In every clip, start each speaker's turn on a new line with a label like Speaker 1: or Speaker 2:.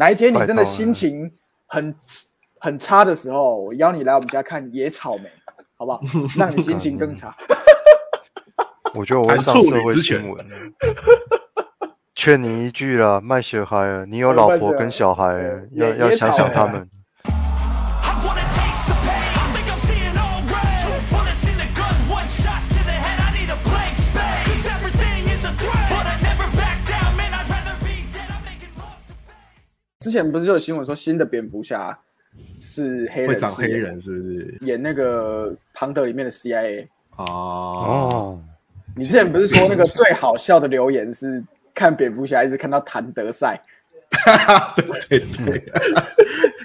Speaker 1: 哪一天你真的心情很很差的时候，我邀你来我们家看野草莓，好不好？让你心情更差。
Speaker 2: 我觉得我会
Speaker 3: 谈处
Speaker 2: 上社会新闻。劝你一句啦，卖血孩啊，你有老婆跟小孩 要要想想他们。
Speaker 1: 之前不是就有新闻说新的蝙蝠侠是黑人，
Speaker 3: 会长黑人是不是？
Speaker 1: 演那个庞德里面的 CIA。
Speaker 3: 哦，
Speaker 2: 哦，
Speaker 1: 你之前不是说那个最好笑的留言是看蝙蝠侠一直看到谭德赛？
Speaker 3: 对对对，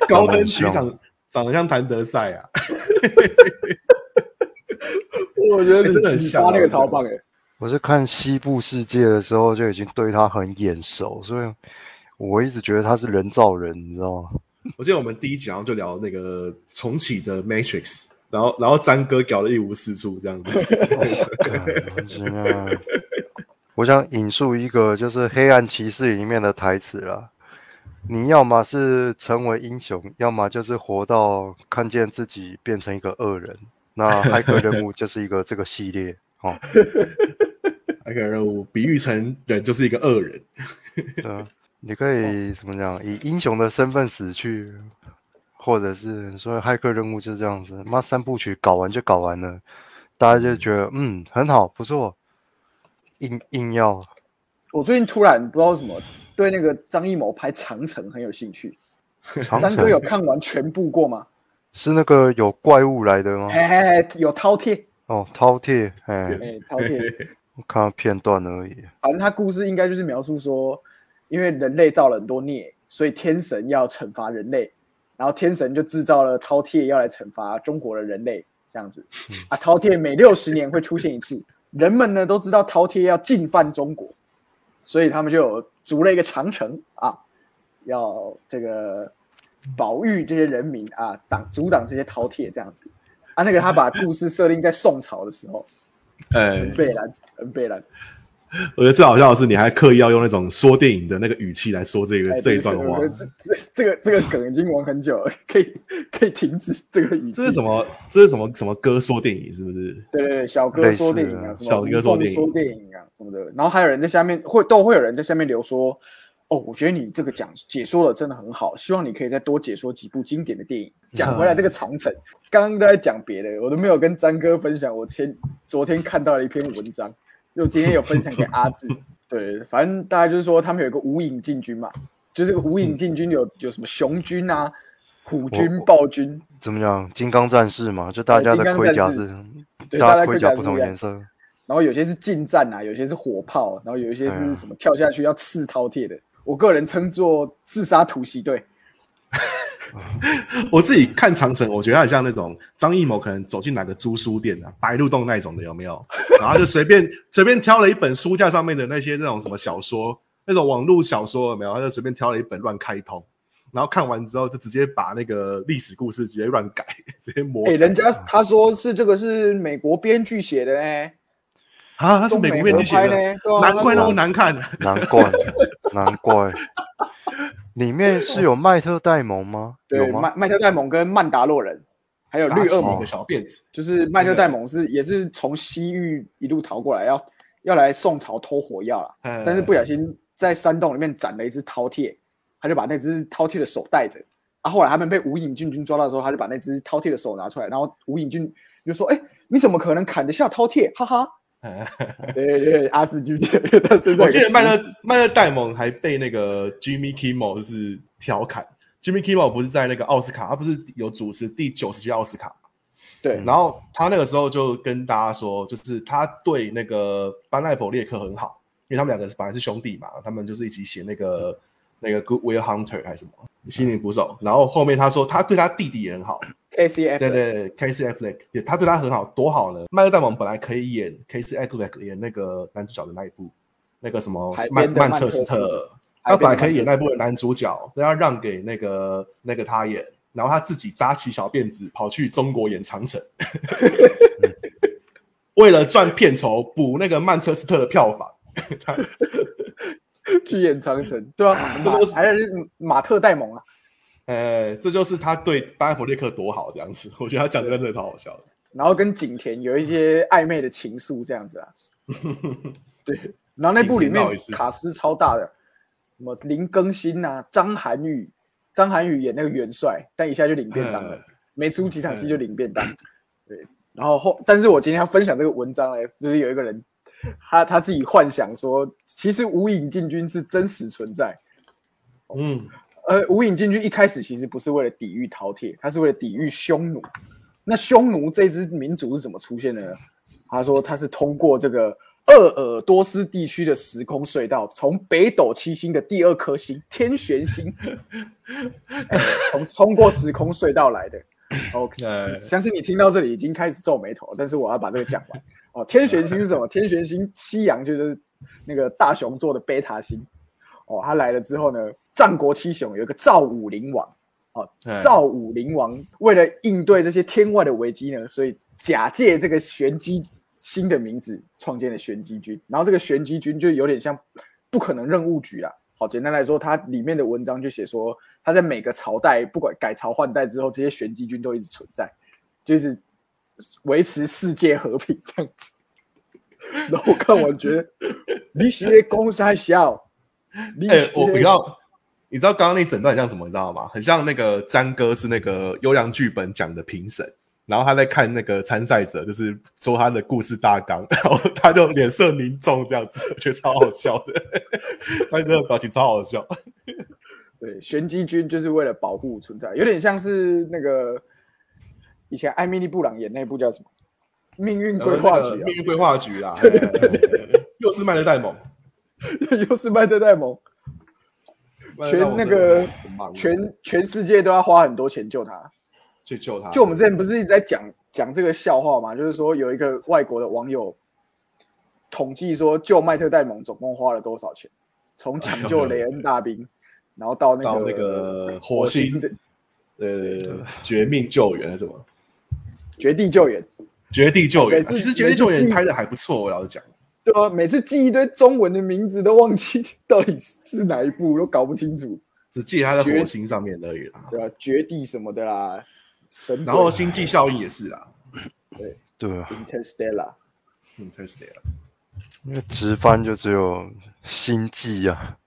Speaker 3: 高登局长长得像谭德赛啊，
Speaker 1: 我觉得
Speaker 3: 欸真的很
Speaker 1: 你
Speaker 3: 像啊
Speaker 1: 那个超棒哎！
Speaker 2: 我是看西部世界的时候就已经对他很眼熟，所以我一直觉得他是人造人，你知道吗？
Speaker 3: 我记得我们第一集好像就聊那个重启的 Matrix，然后然后詹哥搞得一无是处这样子。
Speaker 2: 我想引述一个就是《黑暗骑士》里面的台词啦：你要么是成为英雄，要么就是活到看见自己变成一个恶人。那骇客任务就是一个这个系列哦，
Speaker 3: 那个任务比喻成人就是一个恶人，
Speaker 2: 对啊，你可以怎么讲？以英雄的身份死去，或者是说骇客任务就是这样子。妈，三部曲搞完就搞完了，大家就觉得嗯很好，不错。硬硬要
Speaker 1: 我最近突然不知道为什么对那个张艺谋拍《长城》很有兴趣。
Speaker 2: 长
Speaker 1: 张哥有看完全部过吗？
Speaker 2: 是那个有怪物来的吗？
Speaker 1: 嘿嘿嘿，有饕餮，
Speaker 2: 哦，饕餮，哎，
Speaker 1: 哎，饕餮。
Speaker 2: 我看到片段而已。
Speaker 1: 反正他故事应该就是描述说，因为人类造了很多孽，所以天神要惩罚人类，然后天神就制造了饕餮要来惩罚中国的人类，这样子。啊，饕餮每六十年会出现一次，人们呢都知道饕餮要进犯中国，所以他们就有筑了一个长城啊，要这个保育这些人民啊，挡阻挡这些饕餮这样子。啊，那个他把故事设定在宋朝的时候，
Speaker 3: 哎
Speaker 1: 很，贝兰，很贝兰。
Speaker 3: 我觉得最好笑的是，你还刻意要用那种说电影的那个语气来说这个
Speaker 1: 哎
Speaker 3: 这一段话
Speaker 1: 这这这个这个梗已经玩很久了，可以可以停止这个语气。
Speaker 3: 这是什？么？这是什么什么歌说电影是不是？
Speaker 1: 对对对，小哥说电影啊，什么
Speaker 3: 小哥说电影
Speaker 1: 说电影啊什么的，然后还有人在下面会都会有人在下面留说，哦，我觉得你这个讲解说的真的很好，希望你可以再多解说几部经典的电影。讲回来这个长城，刚刚都在讲别的，我都没有跟詹哥分享我前昨天看到的一篇文章，因为我今天有分享给阿志。对，反正大概就是说他们有一个无影进军嘛，就是这个无影进军有有什么雄军啊、虎军、暴军，
Speaker 2: 怎么讲？金刚战士嘛，就大家
Speaker 1: 金
Speaker 2: 的盔甲是，
Speaker 1: 对大家盔
Speaker 2: 甲不同颜色。
Speaker 1: 然后有些是近战啊，有些是火炮，然后有一些是什么跳下去要刺饕餮的。我个人称作自杀突袭队。
Speaker 3: 我自己看长城，我觉得很像那种张艺谋可能走进哪个租书店啊，白鹿洞那种的有没有？然后就随便随便挑了一本书架上面的那些那种什么小说，那种网络小说有没有？他就随便挑了一本乱开通，然后看完之后就直接把那个历史故事直接乱改，直接模
Speaker 1: 哎、
Speaker 3: 改。
Speaker 1: 人家他说是这个是美国编剧写的呢，
Speaker 3: 啊，他是美国编剧写的
Speaker 1: 呢，
Speaker 3: 难怪那么难看。
Speaker 2: 难怪，难怪。里面是有麦特戴蒙吗？有
Speaker 1: 对
Speaker 2: 吗？
Speaker 1: 麦麦特戴蒙跟曼达洛人，还有绿恶魔
Speaker 3: 扎起一个，小辫子，
Speaker 1: 就是麦特戴蒙是也是从西域一路逃过来，要要来宋朝偷火药啦，
Speaker 3: 哎
Speaker 1: 但是不小心在山洞里面斩了一只饕餮，他就把那只饕餮的手带着。啊，后来他们被无影进军抓到的时候，他就把那只饕餮的手拿出来，然后无影进就说：“哎、你怎么可能砍得下饕餮？哈哈！” 对对对，阿志就觉得他身上
Speaker 3: 我记得麦
Speaker 1: 石
Speaker 3: 特麦勒戴蒙还被那个 Jimmy Kimmel 就是调侃，Jimmy Kimmel 不是在那个奥斯卡，他不是有主持第九十届奥斯卡。嘛
Speaker 1: 对，
Speaker 3: 然后他那个时候就跟大家说，就是他对那个班奈弗列克很好，因为他们两个本来是兄弟嘛，他们就是一起写那个那个 Good Will Hunter 还是什么心灵捕手。然后后面他说他对他弟弟也很好，
Speaker 1: KCF
Speaker 3: 对对，Casey Affleck 也他对他很好，多好呢。麦克戴蒙本来可以演 Casey Affleck 演那个男主角的那一部，那个什么曼
Speaker 1: 曼
Speaker 3: 曼彻斯特，他本来可以演那部的男主角，都要让给那个那个他演，然后他自己扎起小辫子跑去中国演长城，为了赚片酬补那个曼彻斯特的票房。他
Speaker 1: 去演长城，对啊，马
Speaker 3: 这就是
Speaker 1: 还是马特戴蒙啊，
Speaker 3: 呃，这就是他对班艾弗列克多好这样子，我觉得他讲这个真的超好笑的。
Speaker 1: 然后跟景甜有一些暧昧的情愫这样子啊。对，然后那部里面卡斯超大的，什么林更新啊，张涵予，张涵予演那个元帅，但一下就领便当了
Speaker 3: 嗯，
Speaker 1: 没出几场戏就领便当。对，然后后，但是我今天要分享这个文章哎，就是有一个人，他他自己幻想说，其实无影进军是真实存在。
Speaker 3: 嗯，
Speaker 1: 呃，无影进军一开始其实不是为了抵御饕餮，他是为了抵御匈奴。那匈奴这支民族是怎么出现的呢？他说他是通过这个鄂尔多斯地区的时空隧道，从北斗七星的第二颗星天璇星，呃从通过时空隧道来的。OK，
Speaker 3: 呃
Speaker 1: 相信你听到这里已经开始皱眉头，但是我要把这个讲完。哦，天璇星是什么？天璇星西洋就是那个大熊座的贝塔星。哦，他来了之后呢，战国七雄有一个赵武灵王。哦，
Speaker 3: 哎
Speaker 1: 赵武灵王为了应对这些天外的危机呢，所以假借这个玄机新的名字创建了玄机军。然后这个玄机军就有点像不可能任务局啦。好，简单来说，它里面的文章就写说，它在每个朝代不管改朝换代之后，这些玄机军都一直存在，就是维持世界和平这样子。然后我看完觉得，你学公三小，你
Speaker 3: 哎、
Speaker 1: 是
Speaker 3: 我比较，你知道刚刚那整段很像什么？你知道吗？很像那个詹哥是那个优良剧本奖的评审，然后他在看那个参赛者，就是说他的故事大纲，然后他就脸色凝重这样子，我觉得超好笑的，他那个表情超好笑。
Speaker 1: 对，玄机军就是为了保护存在，有点像是那个以前艾米丽布朗演那部叫什么《命运规划局、
Speaker 3: 命运规划局啦，对对对对，又是麦德戴蒙，》，
Speaker 1: 又是麦德戴蒙，全那个全全世界都要花很多钱救他。
Speaker 3: 去救他，
Speaker 1: 就我们之前不是一直在讲讲这个笑话嘛，就是说有一个外国的网友统计说救麦特戴蒙总共花了多少钱，从抢救雷恩大兵，然后到那个
Speaker 3: 到那个火星
Speaker 1: 的
Speaker 3: 呃绝命救援还是什么
Speaker 1: 绝地救援。
Speaker 3: 绝地救援其实绝地救援拍的还不错，我老实讲。
Speaker 1: 对啊，每次记一堆中文的名字都忘记到底是哪一部，都搞不清楚。
Speaker 3: 只记得他在
Speaker 1: 绝
Speaker 3: 火星上面而已啦。
Speaker 1: 对啊，绝地什么的啦，神
Speaker 3: 然后星际效应也是啦
Speaker 2: 对 啊
Speaker 3: ，Interstellar，，Interstellar
Speaker 2: 因为直翻就只有星际啊，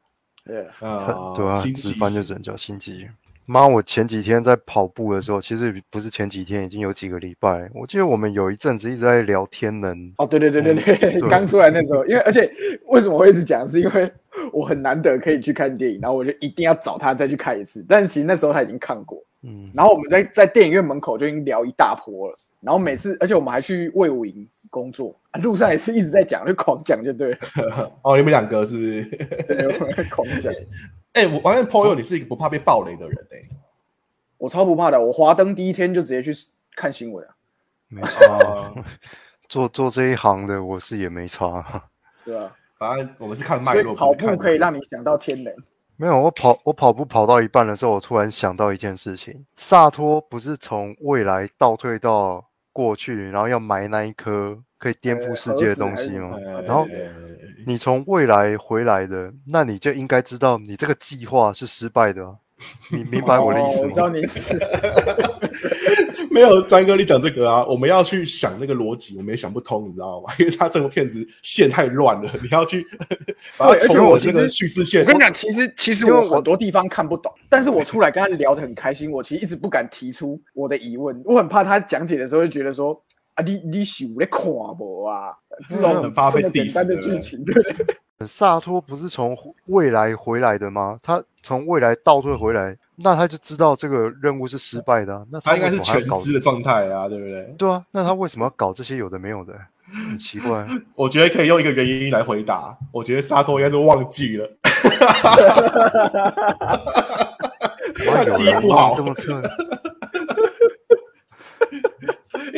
Speaker 1: 对，
Speaker 3: 啊，
Speaker 2: 对啊，直翻就只能叫星际。妈，我前几天在跑步的时候，其实不是前几天，已经有几个礼拜。我记得我们有一阵子一直在聊天能，
Speaker 1: 哦，对对对对对，
Speaker 2: 对
Speaker 1: 刚出来那时候，因为而且为什么会一直讲，是因为我很难得可以去看电影，然后我就一定要找他再去看一次。但是其实那时候他已经看过，
Speaker 2: 嗯，
Speaker 1: 然后我们在在电影院门口就已经聊一大波了。然后每次，而且我们还去魏武营工作，啊路上也是一直在讲，就狂讲就对了，
Speaker 3: 哦，你们两个是不是？
Speaker 1: 对，我们狂讲。
Speaker 3: 哎，我发现 Paul 你是一个不怕被暴雷的人哎。
Speaker 1: 我超不怕的，我华灯第一天就直接去看新闻啊，
Speaker 2: 没错，
Speaker 3: 啊，
Speaker 2: 做做这一行的我是也没差。
Speaker 1: 对啊、
Speaker 3: 反正我们是看脉
Speaker 1: 所以
Speaker 3: 络，
Speaker 1: 跑步可以让你想到天人。
Speaker 2: 没有，我跑我跑步跑到一半的时候，我突然想到一件事情：萨托不是从未来倒退到过去，然后要埋那一颗可以颠覆世界的东西吗？
Speaker 3: 呃
Speaker 2: 然后你从未来回来的，那你就应该知道你这个计划是失败的啊、你明白我的意思
Speaker 1: 哦我知道
Speaker 2: 吗？
Speaker 1: 你是，
Speaker 3: 没有詹哥，你讲这个啊，我们要去想那个逻辑，我们也想不通，你知道吗？因为他这部片子线太乱了，你要去 把它
Speaker 1: 对而且
Speaker 3: 重整这个叙事线。
Speaker 1: 我跟你讲，其实其实
Speaker 2: 我
Speaker 1: 我很多地方看不懂，但是我出来跟他聊得很开心，我其实一直不敢提出我的疑问，我很怕他讲解的时候就觉得说啊，你你是有在看不啊？这种
Speaker 3: 很
Speaker 1: 简单的剧情，对不对？
Speaker 2: 萨托不是从未来回来的吗？他从未来倒退回来，那他就知道这个任务是失败的啊、那
Speaker 3: 他应该是全知的状态啊，对不对？
Speaker 2: 对啊，那他为什么要搞这些有的没有的？很奇怪。
Speaker 3: 我觉得可以用一个原因来回答，我觉得萨托应该是忘记了，记忆不好
Speaker 2: 这么测？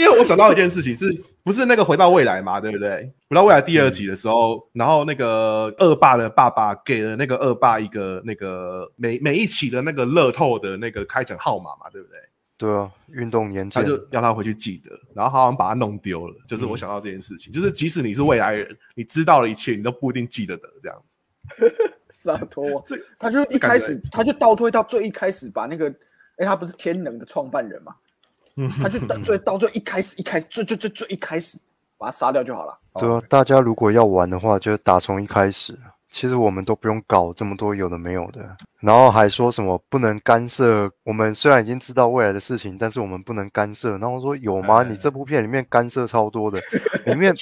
Speaker 3: 因为我想到一件事情是，不是那个回到未来嘛，对不对？回到未来第二集的时候，然后那个恶霸的爸爸给了那个恶霸一个那个每每一期的那个乐透的那个开奖号码嘛，对不对？
Speaker 2: 对啊，运动年鉴，
Speaker 3: 他就要他回去记得，然后他好像把他弄丢了。就是我想到这件事情，就是即使你是未来人，你知道了一切，你都不一定记得得这样子。
Speaker 1: 萨托王，
Speaker 3: 这
Speaker 1: 他就一开始他就倒退到最一开始把那个，哎，他不是天能的创办人嘛，他就到最到最一开始一开始最最最最一开始把他杀掉就好了。
Speaker 2: 对啊，大家如果要玩的话，就打从一开始。其实我们都不用搞这么多有的没有的，然后还说什么不能干涉。我们虽然已经知道未来的事情，但是我们不能干涉。然后说有吗？你这部片里面干涉超多的，里面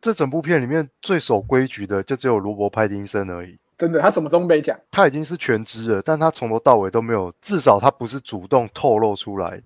Speaker 2: 这整部片里面最守规矩的就只有罗伯·派丁森而已。
Speaker 1: 真的，他什么都没讲。
Speaker 2: 他已经是全知了，但他从头到尾都没有，至少他不是主动透露出来的。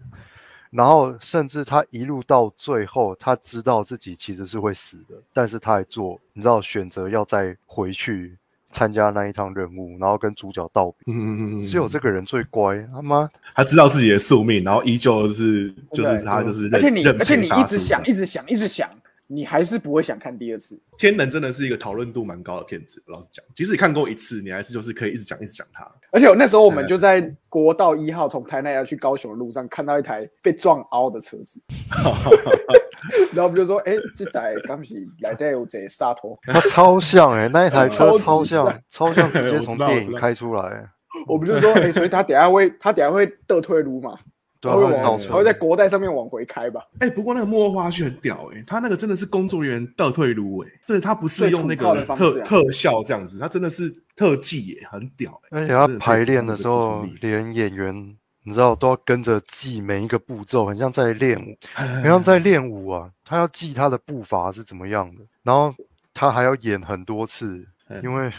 Speaker 2: 然后甚至他一路到最后，他知道自己其实是会死的，但是他还做，你知道选择要再回去参加那一趟任务，然后跟主角道别。
Speaker 3: 嗯嗯嗯，
Speaker 2: 只有这个人最乖，他妈
Speaker 3: 他知道自己的宿命，然后依旧是就是他就是认，
Speaker 1: 而且你而且你一直想，一直想，一直想，你还是不会想看第二次。
Speaker 3: 天能真的是一个讨论度蛮高的片子，老实讲，即使你看过一次，你还是就是可以一直讲一直讲它。
Speaker 1: 而且我那时候我们就在国道一号从台南要去高雄的路上看到一台被撞凹的车子，然后我们就说：“哎、这台刚是来带有这沙头，
Speaker 2: 它超像哎、那一台车
Speaker 1: 超
Speaker 2: 像
Speaker 1: 像，
Speaker 2: 超像直接从电影开出来。”
Speaker 1: 我们就说：“哎、所以他等下会他等下会倒退路嘛，
Speaker 2: 对啊，
Speaker 1: 他会往会在国代上面往回开吧？
Speaker 3: 哎、不过那个幕后花絮很屌哎、他那个真的是工作人员倒退路哎、对他不是用那个特特效这样子，他真的是特技耶、很屌哎、
Speaker 2: 而且他排练的时候连演员你知道都要跟着记每一个步骤，很像在练舞，很像在练舞啊。他要记他的步伐是怎么样的，然后他还要演很多次，
Speaker 3: 嗯
Speaker 2: 因为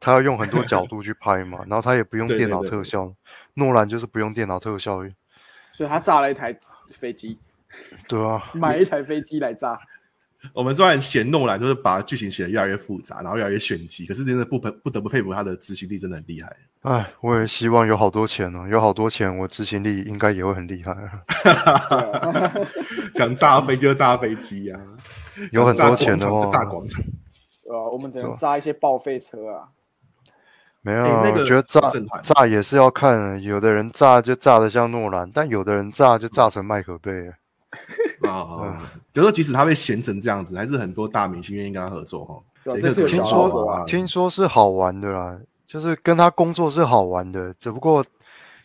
Speaker 2: 他要用很多角度去拍嘛，然后他也不用电脑
Speaker 3: 对
Speaker 2: 特效。诺兰就是不用电脑特效，
Speaker 1: 所以他炸了一台飞机，
Speaker 2: 对啊，
Speaker 1: 买一台飞机来炸。
Speaker 3: 我们虽然嫌诺兰就是把剧情写得越来越复杂，然后越来越炫技，可是真的不不不得不佩服他的执行力，真的很厉害。
Speaker 2: 哎，我也希望有好多钱哦，有好多钱，我执行力应该也会很厉害。
Speaker 3: 想炸飞机就炸飞机啊，
Speaker 2: 有很多钱的
Speaker 3: 话炸广场就炸，广场。
Speaker 1: 对啊，我们只能炸一些报废车啊。
Speaker 2: 没有
Speaker 3: 那个
Speaker 2: 我觉得炸炸也是要看，有的人炸就炸的像诺兰，但有的人炸就炸成麦克贝。
Speaker 3: 啊，就说即使他被闲成这样子，还是很多大明星愿意跟他合作哈。
Speaker 1: 对啊这是有
Speaker 2: 听·说听说是好玩的啦，就是跟他工作是好玩的，只不过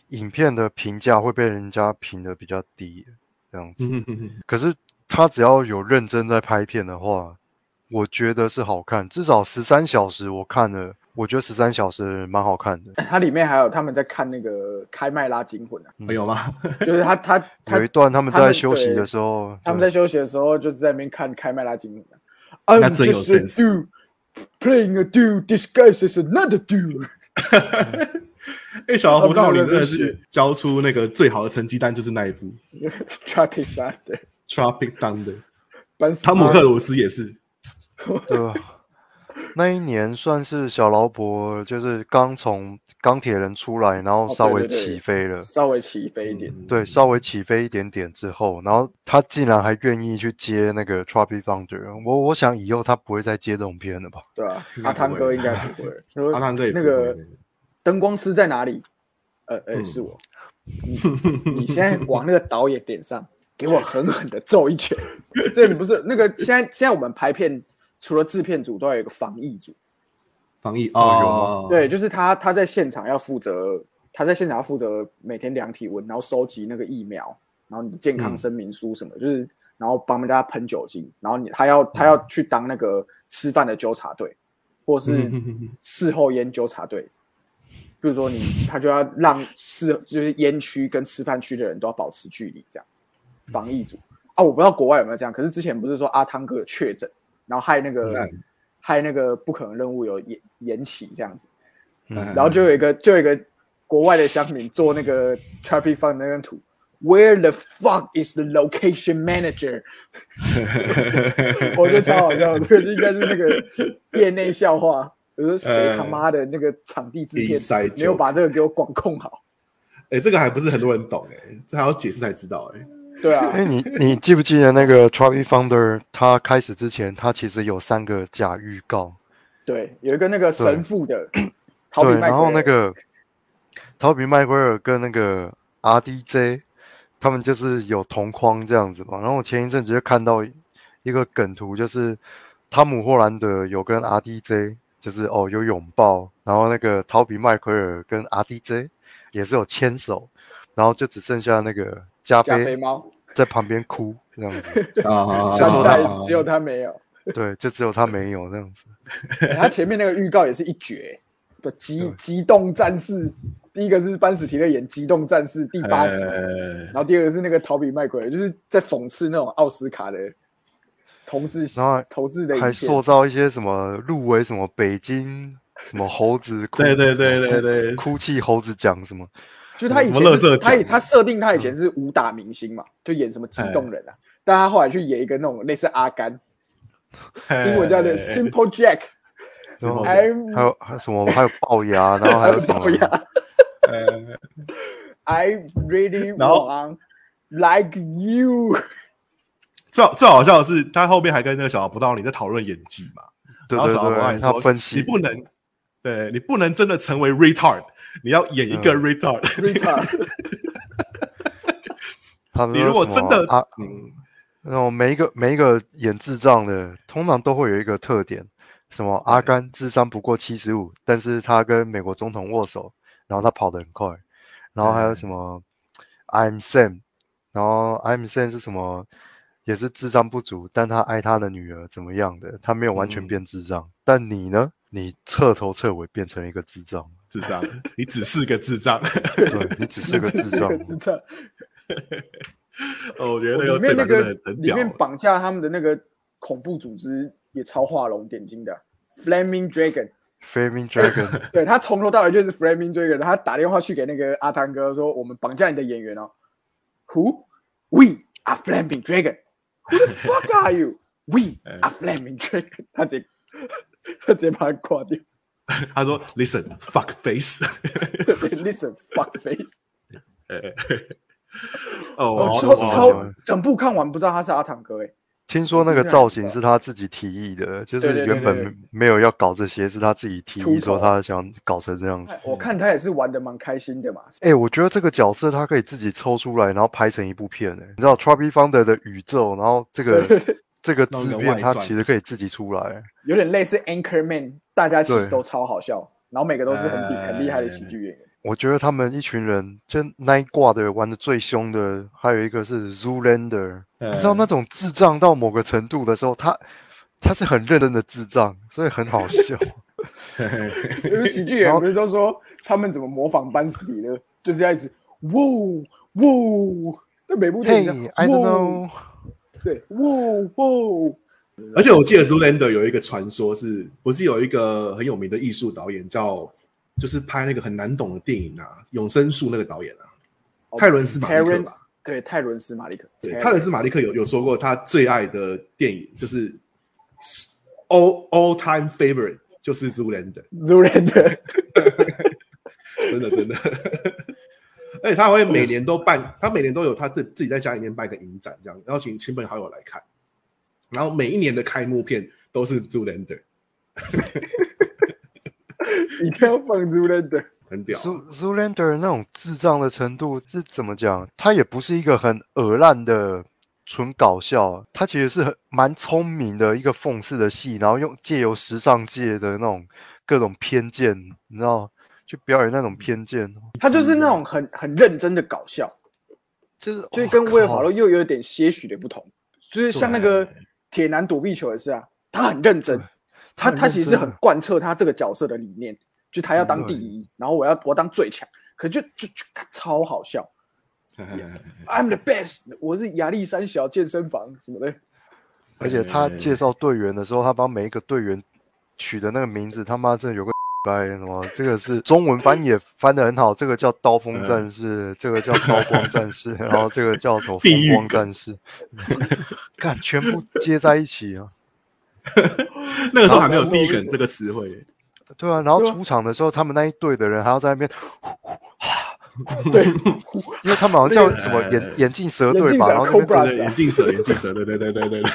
Speaker 2: 影片的评价会被人家评的比较低，这样子。可是他只要有认真在拍片的话，我觉得是好看，至少十三小时我看了，我觉得十三小时蛮好看的。
Speaker 1: 它里面还有他们在看那个开麦拉惊魂啊，
Speaker 3: 还有吗？
Speaker 1: 就是他他他
Speaker 2: 有一段他们在休息的时候，
Speaker 1: 他们在休息的时候就是在那边看开麦拉惊魂啊。
Speaker 3: 那
Speaker 1: I'm
Speaker 3: 真有
Speaker 1: just a
Speaker 3: sense
Speaker 1: dude playing a dude disguised as another dude。
Speaker 3: 哎，小老虎道理真的是交出那个最好的成绩单，就是那一部
Speaker 1: Trapping
Speaker 3: Thunder，Tropic Thunder。
Speaker 1: 班斯
Speaker 3: 汤姆克鲁斯也是，
Speaker 2: 对啊，那一年算是小劳勃，就是刚从钢铁人出来，然后稍微
Speaker 1: 哦对对对
Speaker 2: 起飞了。
Speaker 1: 稍微起飞一点。
Speaker 2: 对，稍微起飞一点点之后，然后他竟然还愿意去接那个 Tropic Thunder，我我想以后他不会再接这种片了吧？
Speaker 1: 对啊，阿汤哥应该不 会。
Speaker 3: 阿汤哥
Speaker 1: 那个
Speaker 3: 会
Speaker 1: 灯光师在哪里？呃呃，
Speaker 3: 嗯
Speaker 1: 是我。你你现在往那个导演点上给我狠狠的揍一拳。这不是那个现在现在我们拍片，除了制片组，都要有一个防疫组。
Speaker 3: 防疫
Speaker 2: 哦
Speaker 1: 对，就是他他在现场要负责，他在现场要负责每天量体温，然后收集那个疫苗，然后你的健康
Speaker 3: 嗯
Speaker 1: 声明书什么，就是然后帮大家喷酒精，然后你他要他要去当那个吃饭的纠察队，或是事后烟纠察队。比如说你，他就要让事就是烟区跟吃饭区的人都要保持距离，这样子。防疫组啊，我不知道国外有没有这样，可是之前不是说阿汤哥有确诊，然后害那个
Speaker 3: 嗯
Speaker 1: 害那个不可能任务有延延期这样子。
Speaker 3: 嗯
Speaker 1: 然后就有一个就有一个国外的乡民做那个 Traffic Fund 那张图，Where the fuck is the location manager？我觉得超好笑，这个应该是那个业内笑话。我说谁他妈的那个场地制片没有把这个给我管控好？
Speaker 3: 哎，这个还不是很多人懂哎，这还要解释才知道哎。
Speaker 1: 对啊，
Speaker 2: 哎，你你记不记得那个 Tropic Founder？他开始之前，他其实有三个假预告，
Speaker 1: 对，有一个那个神父的，逃避
Speaker 2: 对，然后那个陶比麦奎尔跟那个 RDJ，他们就是有同框这样子嘛。然后我前一阵子就看到一个梗图，就是汤姆霍兰德有跟 RDJ 就是哦有拥抱，然后那个陶比麦奎尔跟 RDJ 也是有牵手，然后就只剩下那个加
Speaker 1: 加菲
Speaker 2: 菲
Speaker 1: 猫，
Speaker 2: 在旁边哭这样子，
Speaker 3: 啊，
Speaker 1: 三
Speaker 2: 说
Speaker 1: 代
Speaker 3: 他
Speaker 1: 只有他没有。
Speaker 2: 对，就只有他没有这样子。
Speaker 1: 欸 他前面那个预告也是一绝，不激激动战士，第一个是班史提勒演激动战士第八集，
Speaker 3: 呃
Speaker 1: 然后第二个是那个逃避麦奎尔，就是在讽刺那种奥斯卡的同志
Speaker 2: 然后
Speaker 1: 投资的
Speaker 2: 还塑造一些什么入围什么北京什么猴子哭，
Speaker 3: 对对对对对。
Speaker 2: 哭泣猴子奖什么，
Speaker 1: 就是他以前是他
Speaker 3: 奖
Speaker 1: 他设定他以前是武打明星嘛，就演什么激动人啊，但他后来去演一个那种类似阿甘，英文叫做 Simple Jack，
Speaker 2: 然后还有还有什么？还有龅牙，然后还有什么？
Speaker 1: 龅牙。
Speaker 3: 呃
Speaker 1: I really want like you，
Speaker 3: 最好最好笑的是，他后面还跟那个小不道你在讨论演技嘛，
Speaker 2: 对对
Speaker 3: 然后小宝
Speaker 2: 对，
Speaker 3: 你说
Speaker 2: 他分析
Speaker 3: 你不能，对你不能真的成为 retard，你要演一个
Speaker 2: 嗯
Speaker 3: retard。
Speaker 1: retard
Speaker 3: 你如果真的
Speaker 2: 啊，
Speaker 3: 嗯，
Speaker 2: 那种每一个每一个演智障的，通常都会有一个特点，什么阿甘智商不过七十五，但是他跟美国总统握手，然后他跑得很快，然后还有什么 I'm Sam，然后 I'm Sam 是什么？也是智商不足，但他爱他的女儿怎么样的？他没有完全
Speaker 3: 嗯
Speaker 2: 变智障，但你呢？你彻头彻尾变成一个智障，
Speaker 3: 智障，你只是个智障。
Speaker 2: 对你只是个智障。
Speaker 1: 智障。
Speaker 3: 哦，我觉得那个
Speaker 1: 里面那个。里面绑架他们的那个恐怖组织也超画龙点睛的，Flaming Dragon。
Speaker 2: Flaming Dragon，
Speaker 1: 对他从头到尾就是 Flaming Dragon，他打电话去给那个阿汤哥说：“我们绑架你的演员哦。”Who? We are Flaming Dragon. Who the fuck are you? We are Flaming Dragon. 他直接他直接把他挂掉。
Speaker 3: 他说：“Listen, fuck face。
Speaker 1: Listen, fuck face。
Speaker 3: 哦，
Speaker 1: 哦，超超整部看完不知道他是阿汤哥哎。
Speaker 2: 听说那个造型是他自己提议的，就是原本
Speaker 1: 对
Speaker 2: 没没有要搞这些，是他自己提
Speaker 1: 秃
Speaker 2: 议说他想搞成这样子。
Speaker 1: 我看他也是玩的蛮开心的嘛。
Speaker 2: 哎、我觉得这个角色他可以自己抽出来，然后拍成一部片哎、你知道 Traby Founder 的宇宙，然后这个这个
Speaker 3: 弄一个
Speaker 2: 自片，他其实可以自己出来。
Speaker 1: 有点类似 Anchorman，大家其实都超好笑，然后每个都是很厉
Speaker 3: 哎
Speaker 1: 很厉害的喜剧演员。
Speaker 2: 我觉得他们一群人，就那一挂的玩的最凶的，还有一个是 Zoolander，、
Speaker 3: 嗯
Speaker 2: 你知道那种智障到某个程度的时候，他他是很认真的智障，所以很好笑。
Speaker 1: 就 是喜剧演员不是都说他们怎么模仿班斯迪勒，就是要一直哇哇，在每部电影上
Speaker 2: I don't know，
Speaker 1: 对哇哇，
Speaker 3: 而且我记得 Zoolander 有一个传说是，不是有一个很有名的艺术导演叫，就是拍那个很难懂的电影啊，《永生树》那个导演啊，泰伦斯马利克吧？
Speaker 1: 对泰伦斯马利克，
Speaker 3: 对，泰伦斯马利克有有说过他最爱的电影就是 all all time favorite 就是
Speaker 1: Zoolander，Zoolander，
Speaker 3: 真的真的。而且他会每年都办，他每年都有他自自己在家里面办个影展，这样，然后请亲朋好友来看，然后每一年的开幕片都是 Zoolander，
Speaker 1: 一定要放 Zoolander。
Speaker 3: 很屌。
Speaker 2: Zoo Zoolander 那种智障的程度是怎么讲？他也不是一个很恶烂的纯搞笑，他其实是很蛮聪明的一个讽刺的戏，然后用借由时尚界的那种各种偏见，你知道，去表演那种偏见，
Speaker 1: 他就是那种很很认真的搞笑，
Speaker 2: 就是
Speaker 1: 就是跟威尔法
Speaker 2: 洛
Speaker 1: 洛又有点些许的不同。就是像那个铁男躲避球也是啊，他很认真，他
Speaker 2: 他
Speaker 1: 其实
Speaker 2: 是
Speaker 1: 很贯彻他这个角色的理念，就他要当第一，然后我要我要当最强，可就就就超好笑。I'm the best，我是亚历山小健身房什么的。
Speaker 2: 而且他介绍队员的时候，他帮每一个队员取的那个名字，他妈真的有个掰什么？这个是中文翻译也翻的很好，这个叫刀锋战士，这个叫刀光战士，然后这个叫什么 风光战士，看全部接在一起啊！
Speaker 3: 那个时候还没有“地梗”这个词汇，
Speaker 2: 对啊，然后出场的时候，他们那一队的人还要在那边，
Speaker 1: 对，
Speaker 2: 因为他们好像叫什么眼眼镜蛇队吧，然后
Speaker 3: 眼镜蛇，眼镜蛇，对对对对对对。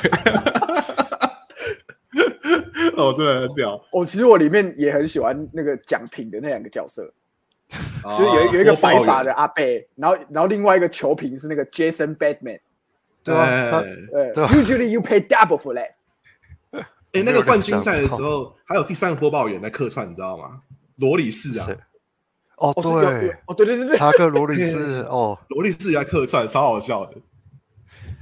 Speaker 3: 哦，真的很屌，
Speaker 1: 哦，其实我里面也很喜欢那个奖品的那两个角色，
Speaker 3: 就
Speaker 1: 就是有一有一个白发的阿贝，然后然后另外一个球评是那个 Jason Batman。
Speaker 2: 对。啊，他
Speaker 1: 对，Usually you pay double for that。
Speaker 3: 哎，那个冠军赛的时候，还有第三个播报员在客串，你知道吗？罗里士啊，
Speaker 2: 哦，对，
Speaker 1: 哦对对对对，
Speaker 2: 查克罗里士 哦，
Speaker 3: 罗里士也在客串，超好笑的。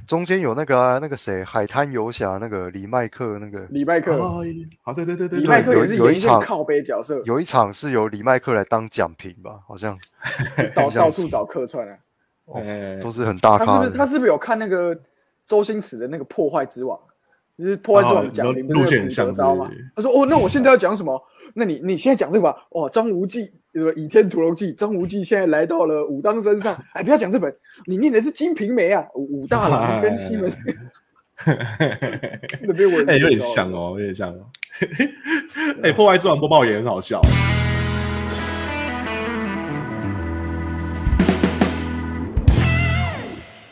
Speaker 2: 中间有那个啊，那个谁，海滩游侠那个李麦克那个，
Speaker 1: 李麦克，
Speaker 3: 哦，好，对对对对，
Speaker 1: 李麦克也是
Speaker 2: 有一场
Speaker 1: 演一些靠背角色，
Speaker 2: 有一场是由李麦克来当奖评吧，好像。
Speaker 1: 到到处找客串啊。
Speaker 3: 哦
Speaker 2: 都是很大咖
Speaker 1: 他是不是
Speaker 2: 咖。
Speaker 1: 他是不是有看那个周星驰的那个《破坏之王》？就是《破坏之王
Speaker 3: 哦》
Speaker 1: 讲
Speaker 3: 路线很像
Speaker 1: 德招吗
Speaker 3: 是是？
Speaker 1: 他说：“哦，那我现在要讲什么？那你你现在讲这个吧。哦，张无忌，什么《倚天屠龙记》，张无忌现在来到了武当山上。哎，不要讲这本，你念的是《金瓶梅》啊，武武大郎跟西门 那边我
Speaker 3: 有点像哦，有点像哦。哎，破坏之王播报也很好笑。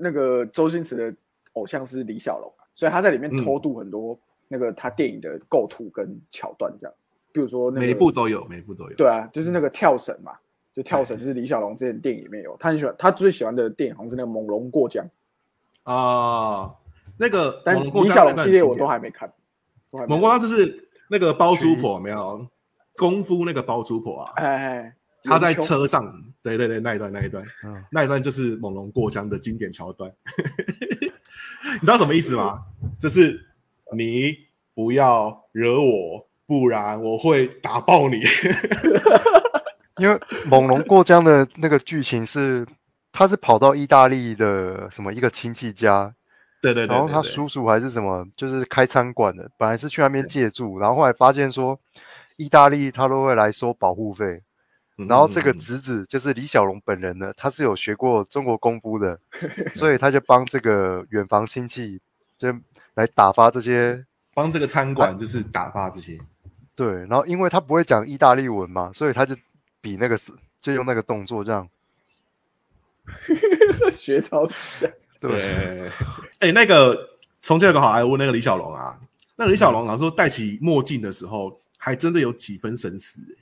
Speaker 1: 那个周星驰的偶像是李小龙啊，所以他在里面
Speaker 3: 嗯
Speaker 1: 偷渡很多那个他电影的构图跟桥段，这样，比如说那个
Speaker 3: 每一部都有，每一部都有。
Speaker 1: 对啊，就是那个跳绳嘛，就跳绳，就是李小龙之前电影里面有，他很喜欢，他最喜欢的电影好像是那个《猛龙过江》，
Speaker 3: 啊，那个
Speaker 1: 但李小龙系列我都还没看。
Speaker 3: 猛龙过江就是那个包租婆没有功夫那个包租婆啊，
Speaker 1: 哎哎，
Speaker 3: 他在车上，对对对，那一段那一段，
Speaker 2: 嗯
Speaker 3: 那一段就是猛龙过江的经典桥段。你知道什么意思吗？就是你不要惹我，不然我会打爆你。
Speaker 2: 因为猛龙过江的那个剧情是，他是跑到意大利的什么一个亲戚家，
Speaker 3: 对对对，
Speaker 2: 然后他叔叔还是什么，就是开餐馆的，本来是去那边借住，然后后来发现说，意大利他都会来收保护费，
Speaker 3: 嗯
Speaker 2: 然后这个侄子就是李小龙本人呢，他是有学过中国功夫的，所 以他就帮这个远房亲戚就来打发这些
Speaker 3: 帮这个餐馆就是打发这些。
Speaker 2: 对，然后因为他不会讲意大利文嘛，所以他就比那个就用那个动作这样，
Speaker 1: 学超
Speaker 2: 对，
Speaker 3: 对，哎、那个重庆有个好莱坞那个李小龙啊，那个李小龙，老实说戴起墨镜的时候，还真的有几分神似、欸，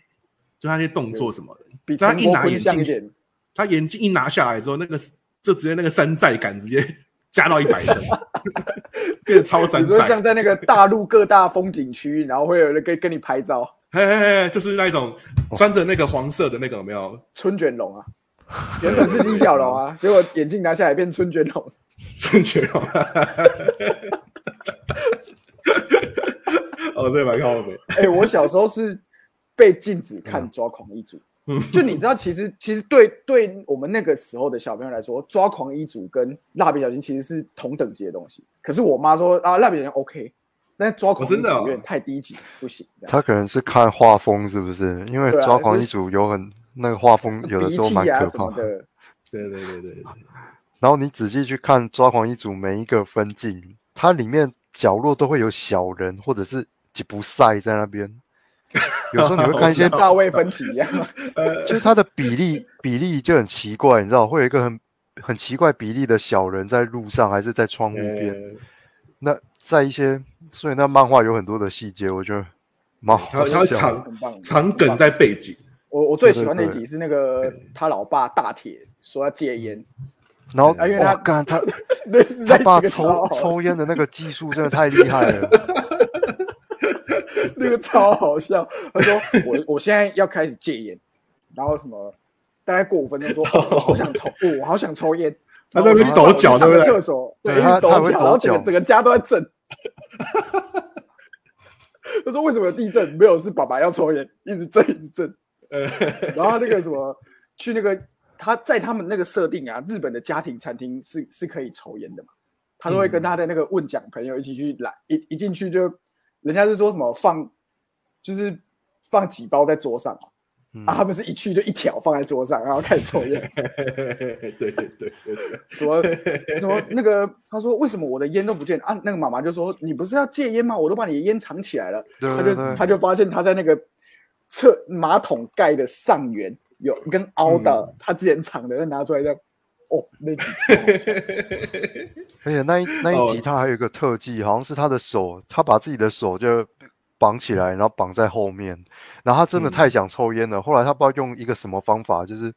Speaker 3: 就他那些动作什么的，
Speaker 1: 比
Speaker 3: 他一拿眼镜。他眼镜一拿下来之后，那个就直接那个山寨感直接加到一百分，变得超山
Speaker 1: 你说像，在那个大陆各大风景区，然后会有人跟跟你拍照，
Speaker 3: 嘿嘿嘿，就是那种穿着那个黄色的那个有没有？
Speaker 1: 春卷龙啊，原本是李小龙啊，结果眼镜拿下来变春卷龙。
Speaker 3: 春卷龙，哦，对，蛮靠谱。
Speaker 1: 哎、我小时候是被禁止看《抓狂一族》
Speaker 3: 嗯
Speaker 1: 就你知道，其实其实对对我们那个时候的小朋友来说，《抓狂一族》跟《蜡笔小新》其实是同等级的东西。可是我妈说啊，《蜡笔小新》OK，但是《抓狂
Speaker 3: 真的》哦
Speaker 1: 有点太低级，不行。
Speaker 2: 他可能是看画风是不是？因为抓狂一
Speaker 1: 就是
Speaker 2: 族有很那个画风，有的时候蛮可怕。
Speaker 1: 的，
Speaker 3: 对对对对对，
Speaker 2: 然后你仔细去看抓狂一族每一个分镜，它里面角落都会有小人或者是吉普赛在那边。有时候你会看一些
Speaker 1: 大卫芬奇一样。
Speaker 2: 就是他的比例比例就很奇怪，你知道，会有一个很很奇怪比例的小人在路上，还是在窗户边。
Speaker 3: 呃
Speaker 2: 那在一些，所以那漫画有很多的细节，我觉得蛮好
Speaker 3: 他他会
Speaker 2: 笑的。
Speaker 3: 藏藏梗在背景，
Speaker 1: 我我最喜欢那一集是那个他老爸大铁说要戒烟，
Speaker 2: 然后
Speaker 1: 啊因为他
Speaker 2: 他
Speaker 1: 那
Speaker 2: 他爸抽抽烟的那个技术真的太厉害了。
Speaker 1: 那个超好笑。他说我 我现在要开始戒烟，然后什么大概过五分钟说，哦我好想抽，哦我好想抽烟。
Speaker 3: 他在那边抖脚对不对
Speaker 1: 厕所，
Speaker 2: 对
Speaker 1: 他，抖脚，然后整个
Speaker 2: 脚
Speaker 1: 整个家都在震。他说为什么有地震？没有，是爸爸要抽烟，一直震一直震。
Speaker 3: 呃，
Speaker 1: 然后那个什么，去那个他在他们那个设定啊，日本的家庭餐厅是是可以抽烟的嘛，他都会跟他的那个问讲朋友一起去来，一一进去就，人家是说什么放，就是放几包在桌上啊，他们是一去就一条放在桌上，然后开始抽烟，
Speaker 3: 对对对对对，
Speaker 1: 什么什么那个，他说为什么我的烟都不见啊？那个妈妈就说你不是要戒烟吗？我都把你的烟藏起来了。他就
Speaker 2: 对对对
Speaker 1: 他就发现他在那个侧马桶盖的上缘有一根凹的，
Speaker 2: 嗯
Speaker 1: 他之前藏的，他拿出来这样，哦，那集
Speaker 2: 而且那一那
Speaker 3: 哦
Speaker 2: 一集他还有一个特技，好像是他的手，他把自己的手就绑起来，然后绑在后面，然后他真的
Speaker 3: 嗯
Speaker 2: 太想抽烟了。后来他不知道用一个什么方法，就是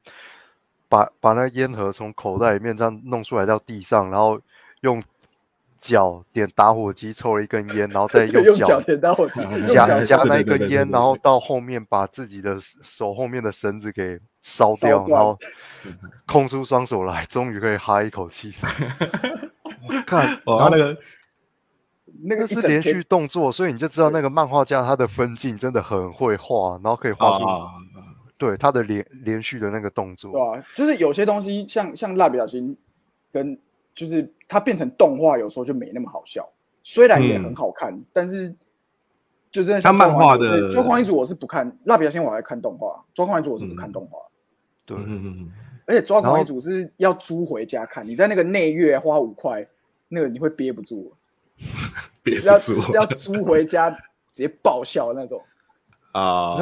Speaker 2: 把把那个烟盒从口袋里面这样弄出来到地上，然后用脚点打火机抽了一根烟，然后再，用脚
Speaker 1: 点打火机
Speaker 2: 夹夹那一根烟，然后到后面把自己的手后面的绳子给烧掉，然后空出双手来，终于可以哈一口气。我看，
Speaker 3: 哦，
Speaker 2: 然后
Speaker 3: 他那个
Speaker 1: 那个
Speaker 2: 是连续动作，所以你就知道那个漫画家他的分镜真的很会画，然后可以画出、
Speaker 3: 啊，
Speaker 2: 对他的连连续的那个动作。
Speaker 1: 对吧、就是有些东西像像蜡笔小新跟就是它变成动画，有时候就没那么好笑，虽然也很好看，但是就真的像
Speaker 3: 漫画的
Speaker 1: 是抓狂一族我是不看，蜡笔小新我还看动画，抓狂一族我是不看动画。
Speaker 2: 对，
Speaker 3: 嗯嗯嗯，
Speaker 1: 而且抓狂一族是要租回家看，你在那个内月花五块，那个你会憋不住，要
Speaker 3: 憋不住。
Speaker 1: 要租回家直接爆笑那种。
Speaker 3: 啊，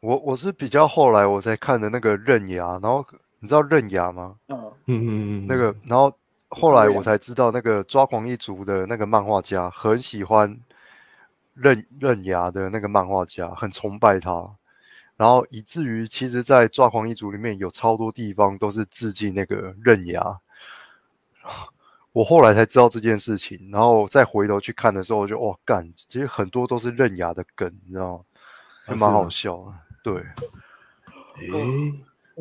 Speaker 2: 我我是比较后来我才看的那个刃牙，然后你知道刃牙吗？
Speaker 1: 嗯，
Speaker 3: 嗯嗯嗯，
Speaker 2: 那个，然后后来我才知道，那个抓狂一族的那个漫画家很喜欢刃刃牙的那个漫画家，很崇拜他，然后以至于其实，在抓狂一族里面有超多地方都是致敬那个刃牙。我后来才知道这件事情，然后再回头去看的时候，我就哇干，其实很多都是刃牙的梗，你知道吗？还蛮好笑的。对，
Speaker 3: 诶，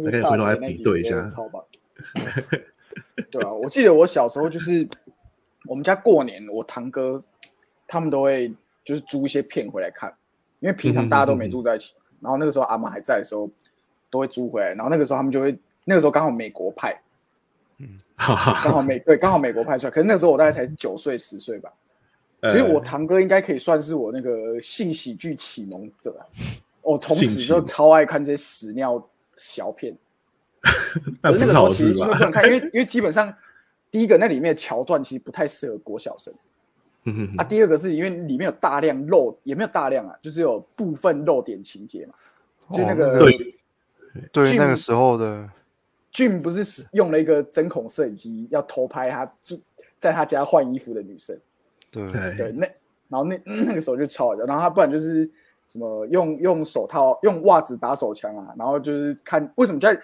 Speaker 3: 大概
Speaker 1: 那个大
Speaker 3: 回头来比对一下
Speaker 1: 超棒。对啊，我记得我小时候就是我们家过年，我堂哥他们都会就是租一些片回来看，因为平常大家都没住在一起，然后那个时候阿妈还在的时候都会租回来，然后那个时候他们就会那个时候刚好美国派，
Speaker 3: 哈哈
Speaker 1: 刚好美对刚好美国派出来，可是那个时候我大概才九岁十岁吧，所以我
Speaker 3: 呃
Speaker 1: 堂哥应该可以算是我那个性喜剧启蒙者。啊，我从此就超爱看这些屎尿小片。
Speaker 3: 那
Speaker 1: 个时候
Speaker 3: 好事吧
Speaker 1: 其实？不能看，因为因为基本上第一个那里面的桥段其实不太适合国小生
Speaker 3: 嗯
Speaker 1: 啊，第二个是因为里面有大量漏，也没有大量啊，就是有部分漏点情节嘛，就那个
Speaker 2: 哦
Speaker 3: 对。
Speaker 2: 对，那个时候的
Speaker 1: 俊不是使用了一个针孔摄影机要偷拍他住在他家换衣服的女生，
Speaker 2: 对
Speaker 1: 对，那然后那 那个时候就超好笑，然后他不然就是什么用用手套用袜子打手枪啊，然后就是看为什么在，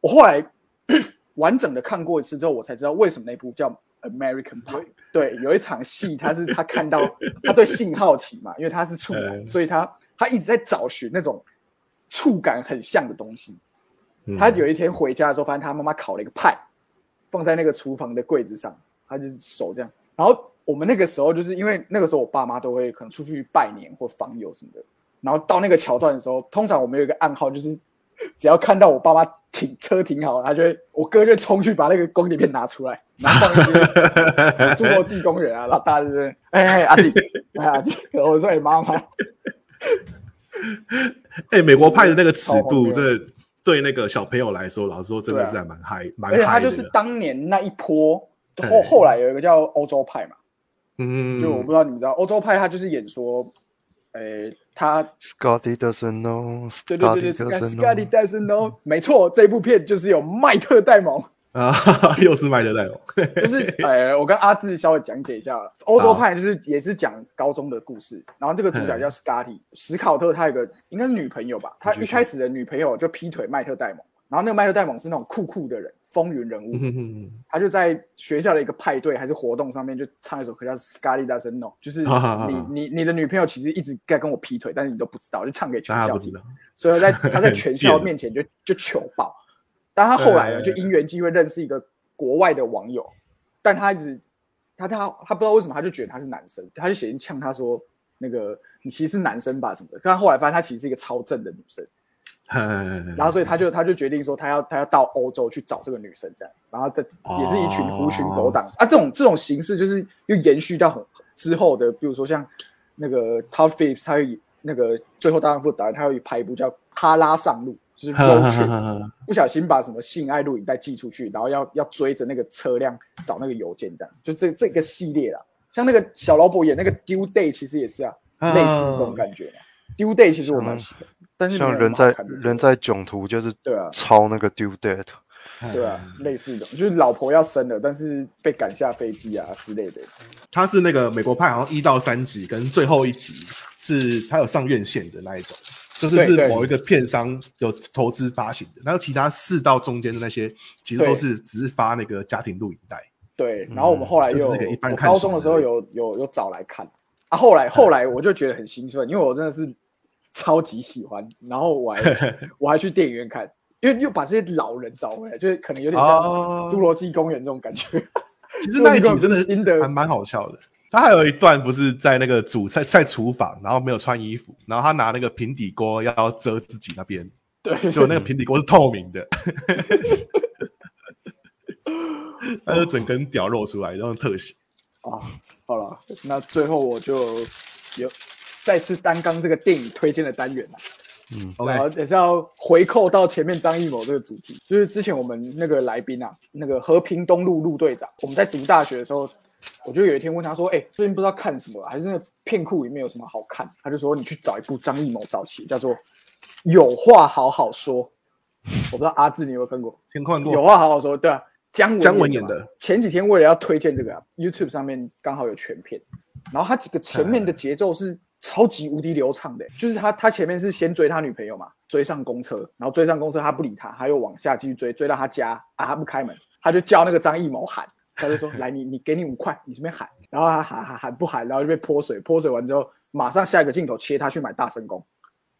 Speaker 1: 我后来 完整的看过一次之后，我才知道为什么那部叫 American Pie。对，有一场戏他是他看到 他对性好奇嘛，因为他是处男，
Speaker 3: 嗯
Speaker 1: 所以他他一直在找寻那种触感很像的东西。
Speaker 3: 嗯
Speaker 1: 他有一天回家的时候，发现他妈妈烤了一个派，放在那个厨房的柜子上，他就是手这样。然后我们那个时候就是因为那个时候我爸妈都会可能出去拜年或访友什么的，然后到那个桥段的时候，通常我们有一个暗号，就是只要看到我爸妈停车停好，他就会我哥就会冲去把那个光碟片拿出来，然后放一些侏罗纪公园啊，然后大家就是哎哎阿弟哎阿弟，我说哎妈妈，
Speaker 3: 哎，美国派的那个尺度，这对那个小朋友来说，老实说真的是还蛮嗨，蛮
Speaker 1: 而且他。就是当年那一波后
Speaker 3: 对
Speaker 1: 后来有一个叫欧洲派嘛。
Speaker 3: 嗯，
Speaker 1: 就我不知道你们知道，欧洲派他就是演说，诶、他
Speaker 2: Scotty doesn't know,
Speaker 1: 对对对对
Speaker 2: Scotty doesn't know。
Speaker 1: doesn't know，没错，这部片就是有麦特戴蒙，
Speaker 3: 啊，又是麦特戴蒙，
Speaker 1: 就是呃，我跟阿志稍微讲解一下，欧洲派就是也是讲高中的故事，然后这个主角叫 Scotty，史考特他有个应该是女朋友吧，他一开始的女朋友就劈腿麦特戴蒙，然后那个麦特戴蒙是那种酷酷的人，风云人物，
Speaker 3: 嗯
Speaker 1: 他就在学校的一个派对还是活动上面就唱一首歌叫《Scotty Doesn't Know》，就是你你你的女朋友其实一直在跟我劈腿，但是你都不知道，就唱给全校听所以在他在 全校面前就就糗爆。但他后来呢，
Speaker 3: 呃
Speaker 1: 就因缘机会认识一个国外的网友，但他一直他他他不知道为什么他就觉得他是男生，他就写信呛他说那个你其实是男生吧什么的。但他后来发现他其实是一个超正的女生，
Speaker 3: 然
Speaker 1: 然后所以他就他就决定说他要他要到欧洲去找这个女生这样，然后这也是一群狐群狗党、啊，这种这种形式就是又延续到很之后的，比如说像那个 Todd Phillips，他会那个最后大丈夫导演，他会拍一部叫《哈拉上路》，就是 trip，不小心把什么性爱录影带寄出去，然后要要追着那个车辆找那个邮件，这样就这这个系列啦。像那个小老婆演那个 Due Day，其实也是啊，类似这种感觉丢。Due Day 其实我蛮喜欢，但是
Speaker 2: 像人在人在囧途就是
Speaker 1: 对啊
Speaker 2: 抄那个 due date，
Speaker 1: 对啊，类似的，就是老婆要生了，但是被赶下飞机啊之类的。
Speaker 3: 他是那个美国派，好像一到三集跟最后一集是他有上院线的那一种，就是是某一个片商有投资发行的，然后其他四到中间的那些其实都是只是发那个家庭录影带。
Speaker 1: 对，然后我们后来又我高中的时候有有有找来看啊，后来后来我就觉得很兴奋，因为我真的是超级喜欢，然后我还 我还去电影院看，因为又把这些老人找回来，就是可能有点像
Speaker 3: 哦《
Speaker 1: 侏罗纪公园》这种感觉。
Speaker 3: 其实那一集真的
Speaker 1: 新的
Speaker 3: 还蛮好笑的。他还有一段不是在那个煮菜在厨房，然后没有穿衣服，然后他拿那个平底锅要遮自己那边，
Speaker 1: 对，
Speaker 3: 就那个平底锅是透明的，他就整根屌露出来，然后特写。
Speaker 1: 啊，好了，那最后我就有再次担纲这个电影推荐的单元了。
Speaker 2: 嗯
Speaker 1: 然后
Speaker 3: OK，
Speaker 1: 也是要回扣到前面张艺谋这个主题，就是之前我们那个来宾啊，那个和平东路陆队长，我们在读大学的时候，我就有一天问他说：“哎、最近不知道看什么，还是那个片库里面有什么好看？”他就说：“你去找一部张艺谋早期叫做《有话好好说》，我不知道阿志你有没有看过？
Speaker 3: 天看过
Speaker 1: 有话好好说，对啊，姜文
Speaker 3: 姜文
Speaker 1: 演的。前几天为了要推荐这个、啊、，YouTube 上面刚好有全片，然后他几个前面的节奏是超级无敌流畅的，就是他他前面是先追他女朋友嘛，追上公车，然后追上公车他不理他，他又往下继续追，追到他家啊，他不开门，他就叫那个张艺谋喊，他就说来你你给你五块，你这边喊，然后他喊喊喊不喊，然后就被泼水，泼水完之后，马上下一个镜头切他去买大神功。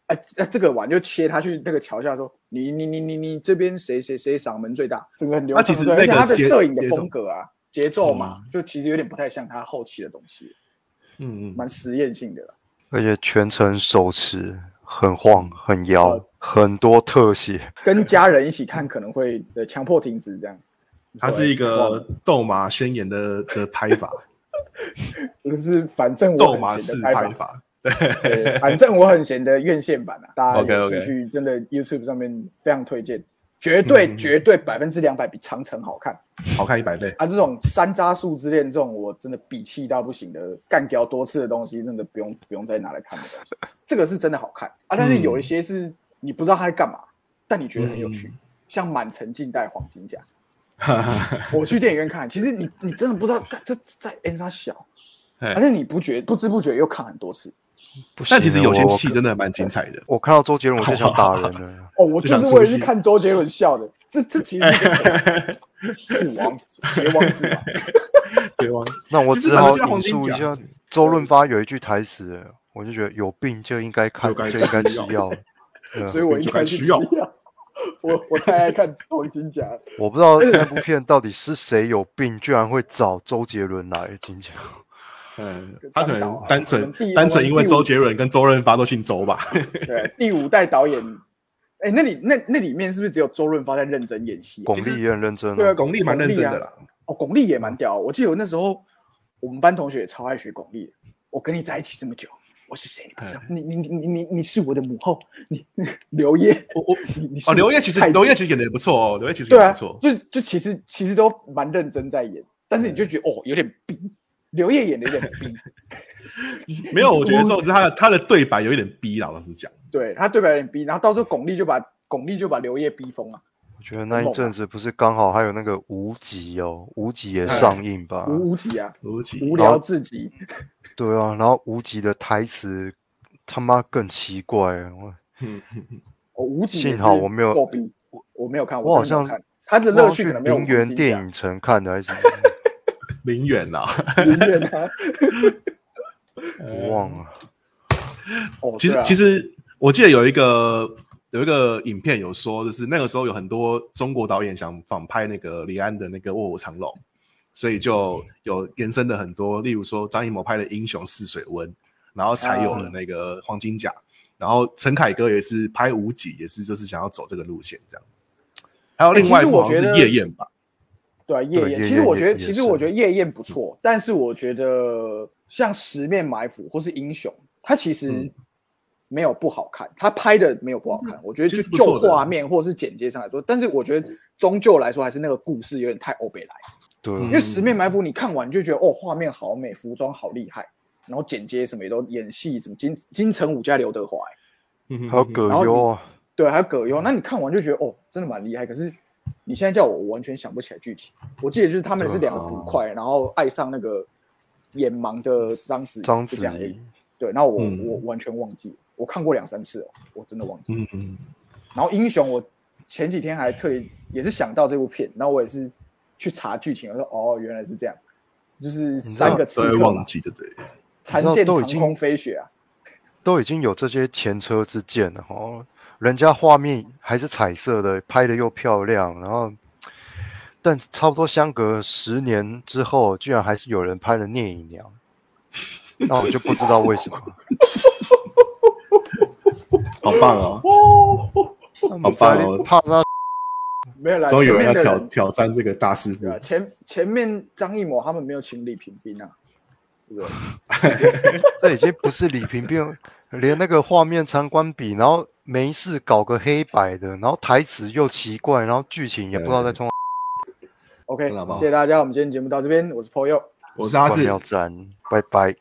Speaker 1: 哎，哎，这个完就切他去那个桥下说，你你你你你这边谁谁谁嗓门最大，整个很流畅。而且他的摄影的风格啊，节奏嘛，就其实有点不太像他后期的东西，
Speaker 3: 嗯嗯，
Speaker 1: 蛮实验性的。
Speaker 2: 而且全程手持，很晃，很摇，很多特写。
Speaker 1: 跟家人一起看可能会呃强迫停止这样。
Speaker 3: 它是一个斗马宣言的的拍法，
Speaker 1: 就是反正我很
Speaker 3: 斗马式
Speaker 1: 拍法。对，反正我很闲的院线版啊，大家有兴趣真的 YouTube 上面非常推荐，绝对、
Speaker 3: 嗯
Speaker 1: 绝对百分之两百比长城好看。
Speaker 3: 好看一百倍。
Speaker 1: 啊，这种山楂树之恋这种我真的鄙弃到不行的干掉多次的东西，真的不用不用再拿来看的东西。这个是真的好看啊，但是有一些是你不知道他在干嘛，但你觉得很有趣，像满城尽带黄金甲。我去电影院看，其实你你真的不知道，干这在 N 沙小，
Speaker 3: 哎
Speaker 1: 而且你不觉不知不觉又看很多次。
Speaker 3: 但其实有些
Speaker 2: 我
Speaker 3: 戏真的蛮精彩的。
Speaker 2: 我看到周杰伦我就想打人了。
Speaker 1: 哦，我
Speaker 3: 就
Speaker 1: 就是为了去
Speaker 3: 想出戏
Speaker 1: 看周杰伦笑的，这这其实是王子嘛。
Speaker 3: 对吗？
Speaker 2: 那我只好
Speaker 3: 反正就黄
Speaker 2: 引述一下周润发有一句台词，我就觉得有病就应该看，
Speaker 3: 就
Speaker 2: 应该
Speaker 3: 吃药
Speaker 1: 所以我应该去吃药。我我太爱看黄金甲了，
Speaker 2: 我不知道那部片到底是谁有病，居然会找周杰伦来金甲。
Speaker 3: 嗯，他可能单纯单纯因为周杰伦跟周润发都姓周吧？
Speaker 1: 对，第五代导演，哎，那里那那里面是不是只有周润发在认真演戏啊？
Speaker 2: 巩俐也很认真
Speaker 1: 对啊，
Speaker 2: 啊，
Speaker 3: 巩俐蛮认真的
Speaker 1: 啊
Speaker 3: 啦。
Speaker 1: 哦，巩俐也蛮屌。我记得我那时候我们班同学也超爱学巩俐。我跟你在一起这么久，我是谁你不知道？你你你你你你是我的母后，你刘烨，
Speaker 3: 我我
Speaker 1: 你你是
Speaker 3: 哦，刘烨其实刘烨其实演的也不错哦，刘烨其实
Speaker 1: 对啊
Speaker 3: 演的不错，。
Speaker 1: 就就其实其实都蛮认真在演，但是你就觉得哦有点逼，刘烨演的有点逼，
Speaker 3: 没有，我觉得 这种是他的他的对白有一点逼，老实讲。
Speaker 1: 对他对白有点逼，然后到时候巩俐就把巩俐就把刘烨逼疯了，
Speaker 2: 我觉得那一阵子不是刚好还有那个无极哦，无极也上映吧？
Speaker 1: 无无极啊，
Speaker 3: 无极
Speaker 1: 无聊至极。
Speaker 2: 对啊，然后无极的台词他妈更奇怪，我
Speaker 1: 无极
Speaker 2: 幸好我没有，
Speaker 1: 我我没有看，
Speaker 2: 我好像
Speaker 1: 他的乐趣可能没有
Speaker 2: 陵园电影城看的还是
Speaker 3: 林远呐，
Speaker 1: 林园啊。
Speaker 2: 我忘了。
Speaker 1: 哦，
Speaker 3: 其实、
Speaker 1: 啊
Speaker 3: 其实我记得有一个有一个影片有说，就是那个时候有很多中国导演想仿拍那个李安的那个《卧虎藏龙》，所以就有延伸的很多，例如说张艺谋拍的《英雄试水温》，然后才有了那个黄金甲，然后陈凯歌也是拍无极，也是就是想要走这个路线这样。还有另外一部是
Speaker 1: 我觉得
Speaker 3: 夜宴吧，
Speaker 1: 对啊，夜宴。其实我觉得，其实我
Speaker 2: 是
Speaker 1: 觉得夜宴不错，但是我觉得像十面埋伏或是英雄，它其实
Speaker 3: 嗯
Speaker 1: 没有不好看，他拍的没有不好看。我觉得就就画面或者是剪接上来说，但是我觉得终究来说还是那个故事有点太欧北来。
Speaker 2: 对，
Speaker 1: 因为十面埋伏你看完就觉得哦，画面好美，服装好厉害，然后剪接什么也都演戏什么金金城武加刘德华、欸
Speaker 3: 嗯
Speaker 2: 还有葛优啊，
Speaker 1: 对，还有葛优，那你看完就觉得哦，真的蛮厉害。可是你现在叫我，我完全想不起来剧情。我记得就是他们是两个捕快，然后爱上那个眼盲的章子怡
Speaker 2: 章子
Speaker 1: 就这样而已
Speaker 2: 怡。
Speaker 1: 对，然后我、
Speaker 3: 嗯
Speaker 1: 我完全忘记，我看过两三次哦，我真的忘记。
Speaker 3: 嗯嗯
Speaker 1: 然后英雄，我前几天还特意也是想到这部片，然后我也是去查剧情，我说哦，原来是这样，就是三个刺客
Speaker 3: 忘，记的对。
Speaker 1: 残剑长
Speaker 2: 都已经
Speaker 1: 空飞雪啊，
Speaker 2: 都已经有这些前车之鉴了哦，人家画面还是彩色的，拍的又漂亮，然后，但差不多相隔十年之后，居然还是有人拍了《聂隐娘》，那我就不知道为什么。
Speaker 3: 好棒哦！好棒哦
Speaker 2: 怕他
Speaker 1: 没有啦，
Speaker 3: 终于有人要挑挑战这个大师傅
Speaker 1: 前前面张艺谋他们没有请李平冰啊，对不对？
Speaker 2: 这已经不是李平平，连那个画面参观比，然后没事搞个黑白的，然后台词又奇怪，然后剧情也不知道在冲
Speaker 1: OK，谢谢大家，我们今天节目到这边，我是 p o y o
Speaker 3: 我是阿志，
Speaker 2: 关庙站，拜拜。